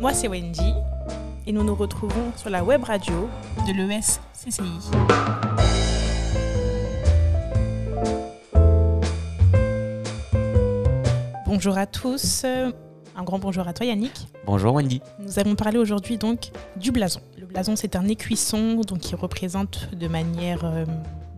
Moi, c'est Wendy et nous nous retrouvons sur la web radio de l'ES-CCI. Bonjour à tous. Un grand bonjour à toi Yannick. Bonjour Wendy. Nous allons parler aujourd'hui donc du blason. Le blason c'est un écuisson donc qui représente de manière euh,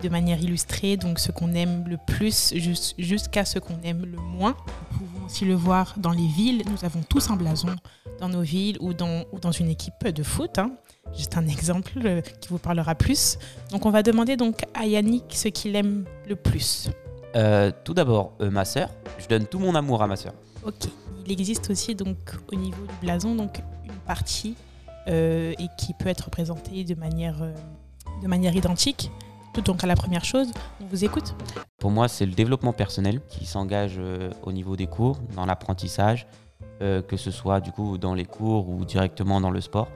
de manière illustrée donc ce qu'on aime le plus jusqu'à ce qu'on aime le moins. Nous pouvons aussi le voir dans les villes. Nous avons tous un blason dans nos villes ou dans, ou dans une équipe de foot. Hein. Juste un exemple euh, qui vous parlera plus. Donc on va demander donc à Yannick ce qu'il aime le plus. Euh, tout d'abord, ma sœur. Je donne tout mon amour à ma sœur. Ok il existe aussi donc au niveau du blason donc une partie euh, et qui peut être représentée de manière, euh, de manière identique. Tout donc à la première chose, on vous écoute. Pour moi, c'est le développement personnel qui s'engage euh, au niveau des cours, dans l'apprentissage, que ce soit du coup dans les cours ou directement dans le sport.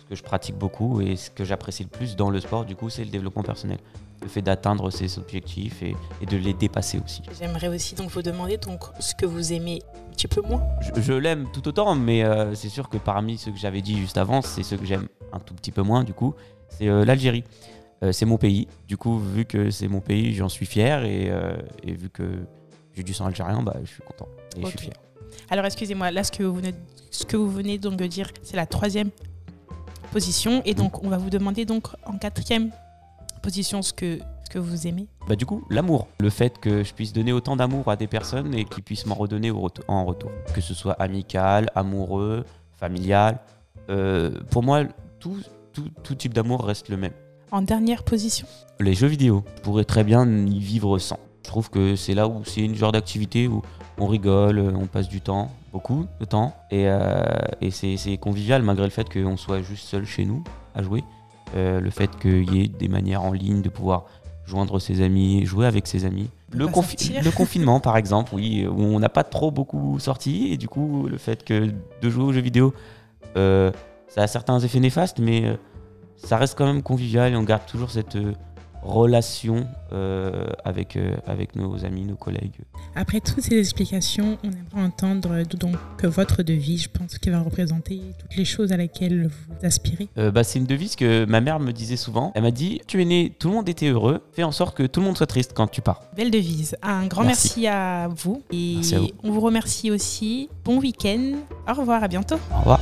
Ce que je pratique beaucoup et ce que j'apprécie le plus dans le sport, du coup, c'est le développement personnel le fait d'atteindre ses objectifs et, de les dépasser aussi. J'aimerais aussi donc vous demander donc ce que vous aimez un petit peu moins. Je, l'aime tout autant, mais euh, c'est sûr que parmi ceux que j'avais dit juste avant, c'est ceux que j'aime un tout petit peu moins du coup, c'est euh, l'Algérie. Euh, c'est mon pays. Du coup, vu que c'est mon pays, j'en suis fier et, vu que j'ai du sang algérien, bah, je suis content et je suis fier. Alors excusez-moi, là ce que vous venez, ce que vous venez donc de dire, c'est la troisième position et donc on va vous demander donc en quatrième position ce que, ce que vous aimez bah Du coup, l'amour. Le fait que je puisse donner autant d'amour à des personnes et qu'ils puissent m'en redonner en retour. Que ce soit amical, amoureux, familial. Euh, pour moi, tout, tout, tout type d'amour reste le même. En dernière position Les jeux vidéo. Je pourrais très bien y vivre sans. Je trouve que c'est là où c'est une genre d'activité où on rigole, on passe du temps, beaucoup de temps, et, euh, et c'est convivial malgré le fait qu'on soit juste seul chez nous à jouer. Euh, le fait qu'il y ait des manières en ligne de pouvoir joindre ses amis, jouer avec ses amis. Le, le, confinement, par exemple, oui, où on n'a pas trop beaucoup sorti, et du coup, le fait que de jouer aux jeux vidéo, euh, ça a certains effets néfastes, mais euh, ça reste quand même convivial et on garde toujours cette relation euh, avec, euh, avec nos amis, nos collègues. Après toutes ces explications, on aimerait entendre donc que votre devise, je pense, qui va représenter toutes les choses à laquelle vous aspirez. Euh, bah, c'est une devise que ma mère me disait souvent. Elle m'a dit Tu es né, tout le monde était heureux, fais en sorte que tout le monde soit triste quand tu pars. Belle devise. Un grand merci, à vous. Et on vous remercie aussi. Bon week-end. Au revoir, à bientôt. Au revoir.